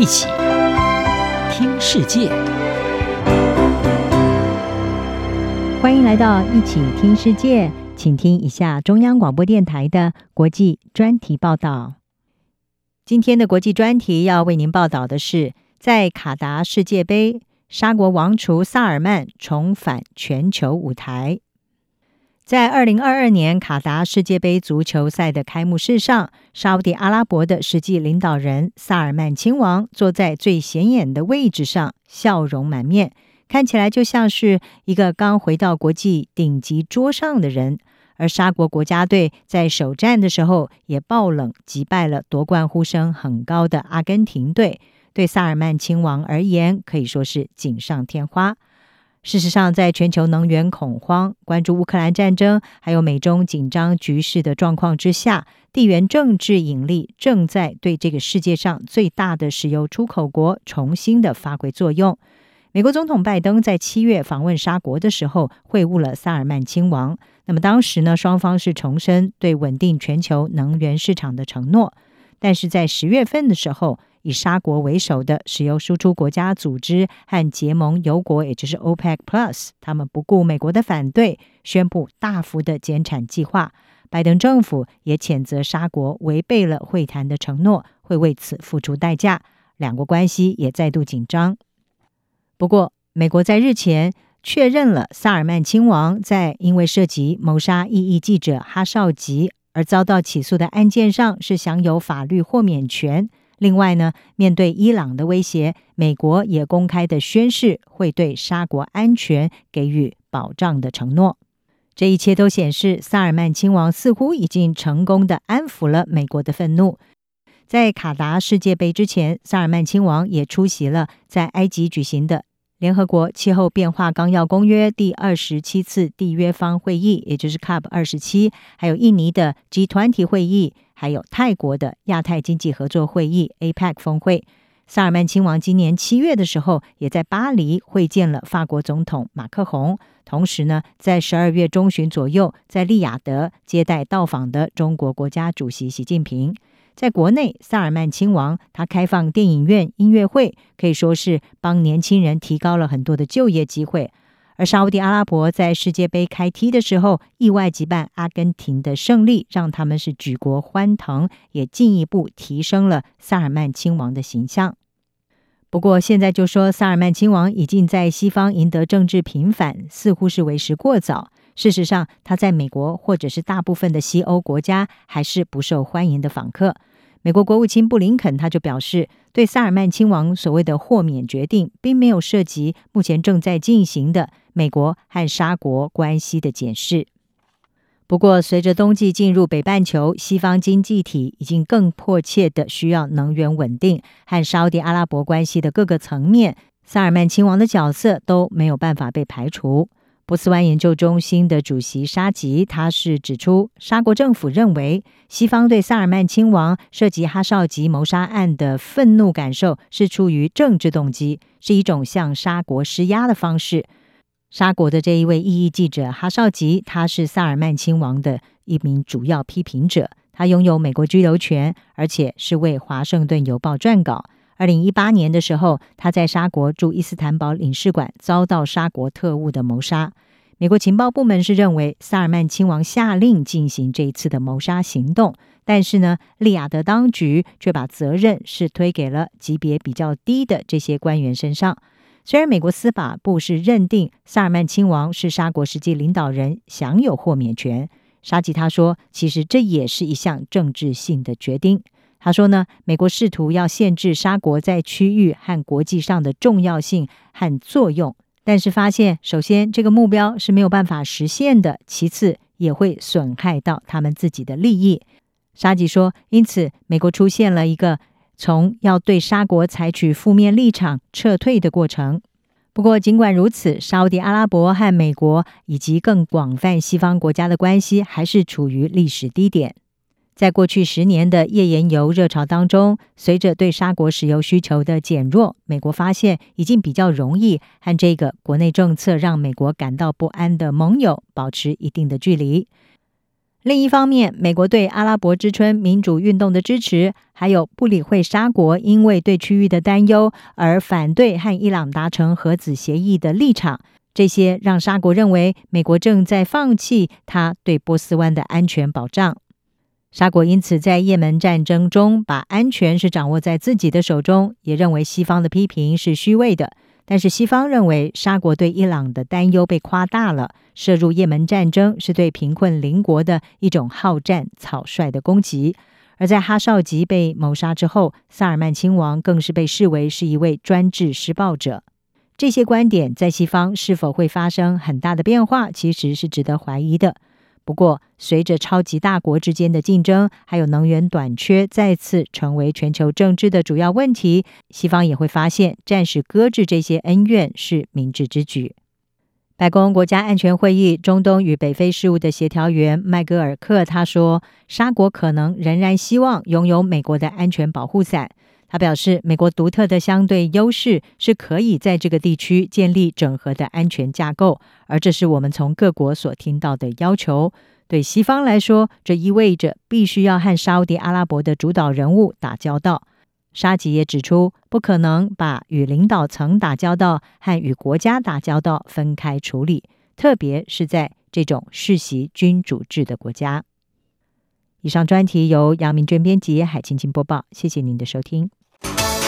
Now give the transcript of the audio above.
一起听世界，欢迎来到一起听世界，请听一下中央广播电台的国际专题报道。今天的国际专题要为您报道的是，在卡达世界杯，沙国王储萨尔曼重返全球舞台。在二零二二年卡达世界杯足球赛的开幕式上，沙乌地阿拉伯的实际领导人萨尔曼亲王坐在最显眼的位置上，笑容满面，看起来就像是一个刚回到国际顶级桌上的人。而沙国国家队在首战的时候也爆冷击败了夺冠呼声很高的阿根廷队，对萨尔曼亲王而言可以说是锦上添花。事实上，在全球能源恐慌、关注乌克兰战争，还有美中紧张局势的状况之下，地缘政治引力正在对这个世界上最大的石油出口国重新的发挥作用。美国总统拜登在七月访问沙国的时候，会晤了萨尔曼亲王。那么当时呢，双方是重申对稳定全球能源市场的承诺。但是在十月份的时候，以沙国为首的石油输出国家组织和结盟油国，也就是 OPEC Plus，他们不顾美国的反对，宣布大幅的减产计划。拜登政府也谴责沙国违背了会谈的承诺，会为此付出代价。两国关系也再度紧张。不过，美国在日前确认了萨尔曼亲王在因为涉及谋杀异议记者哈绍吉。而遭到起诉的案件上是享有法律豁免权。另外呢，面对伊朗的威胁，美国也公开的宣誓会对沙国安全给予保障的承诺。这一切都显示，萨尔曼亲王似乎已经成功的安抚了美国的愤怒。在卡达世界杯之前，萨尔曼亲王也出席了在埃及举行的。联合国气候变化纲要公约第二十七次缔约方会议，也就是 COP 二十七，还有印尼的集团体会议，还有泰国的亚太经济合作会议 APEC 峰会。萨尔曼亲王今年七月的时候，也在巴黎会见了法国总统马克宏，同时呢，在十二月中旬左右，在利雅得接待到访的中国国家主席习近平。在国内，萨尔曼亲王他开放电影院、音乐会，可以说是帮年轻人提高了很多的就业机会。而沙乌地阿拉伯在世界杯开踢的时候，意外击败阿根廷的胜利，让他们是举国欢腾，也进一步提升了萨尔曼亲王的形象。不过，现在就说萨尔曼亲王已经在西方赢得政治平反，似乎是为时过早。事实上，他在美国或者是大部分的西欧国家还是不受欢迎的访客。美国国务卿布林肯他就表示，对萨尔曼亲王所谓的豁免决定，并没有涉及目前正在进行的美国和沙国关系的检视。不过，随着冬季进入北半球，西方经济体已经更迫切的需要能源稳定，和沙地阿拉伯关系的各个层面，萨尔曼亲王的角色都没有办法被排除。波斯湾研究中心的主席沙吉，他是指出，沙国政府认为，西方对萨尔曼亲王涉及哈绍吉谋杀案的愤怒感受是出于政治动机，是一种向沙国施压的方式。沙国的这一位异议记者哈绍吉，他是萨尔曼亲王的一名主要批评者，他拥有美国居留权，而且是为《华盛顿邮报》撰稿。二零一八年的时候，他在沙国驻伊斯坦堡领事馆遭到沙国特务的谋杀。美国情报部门是认为萨尔曼亲王下令进行这一次的谋杀行动，但是呢，利雅得当局却把责任是推给了级别比较低的这些官员身上。虽然美国司法部是认定萨尔曼亲王是沙国实际领导人，享有豁免权，沙吉他说，其实这也是一项政治性的决定。他说呢，美国试图要限制沙国在区域和国际上的重要性和作用，但是发现，首先这个目标是没有办法实现的，其次也会损害到他们自己的利益。沙吉说，因此美国出现了一个从要对沙国采取负面立场撤退的过程。不过，尽管如此，沙乌地阿拉伯和美国以及更广泛西方国家的关系还是处于历史低点。在过去十年的页岩油热潮当中，随着对沙国石油需求的减弱，美国发现已经比较容易和这个国内政策让美国感到不安的盟友保持一定的距离。另一方面，美国对阿拉伯之春民主运动的支持，还有不理会沙国因为对区域的担忧而反对和伊朗达成核子协议的立场，这些让沙国认为美国正在放弃他对波斯湾的安全保障。沙国因此在也门战争中把安全是掌握在自己的手中，也认为西方的批评是虚伪的。但是西方认为沙国对伊朗的担忧被夸大了，涉入也门战争是对贫困邻国的一种好战草率的攻击。而在哈绍吉被谋杀之后，萨尔曼亲王更是被视为是一位专制施暴者。这些观点在西方是否会发生很大的变化，其实是值得怀疑的。不过，随着超级大国之间的竞争，还有能源短缺再次成为全球政治的主要问题，西方也会发现暂时搁置这些恩怨是明智之举。白宫国家安全会议中东与北非事务的协调员麦戈尔克他说，沙国可能仍然希望拥有美国的安全保护伞。他表示，美国独特的相对优势是可以在这个地区建立整合的安全架构，而这是我们从各国所听到的要求。对西方来说，这意味着必须要和沙乌地阿拉伯的主导人物打交道。沙吉也指出，不可能把与领导层打交道和与国家打交道分开处理，特别是在这种世袭君主制的国家。以上专题由杨明娟编辑，海清清播报。谢谢您的收听。Bye.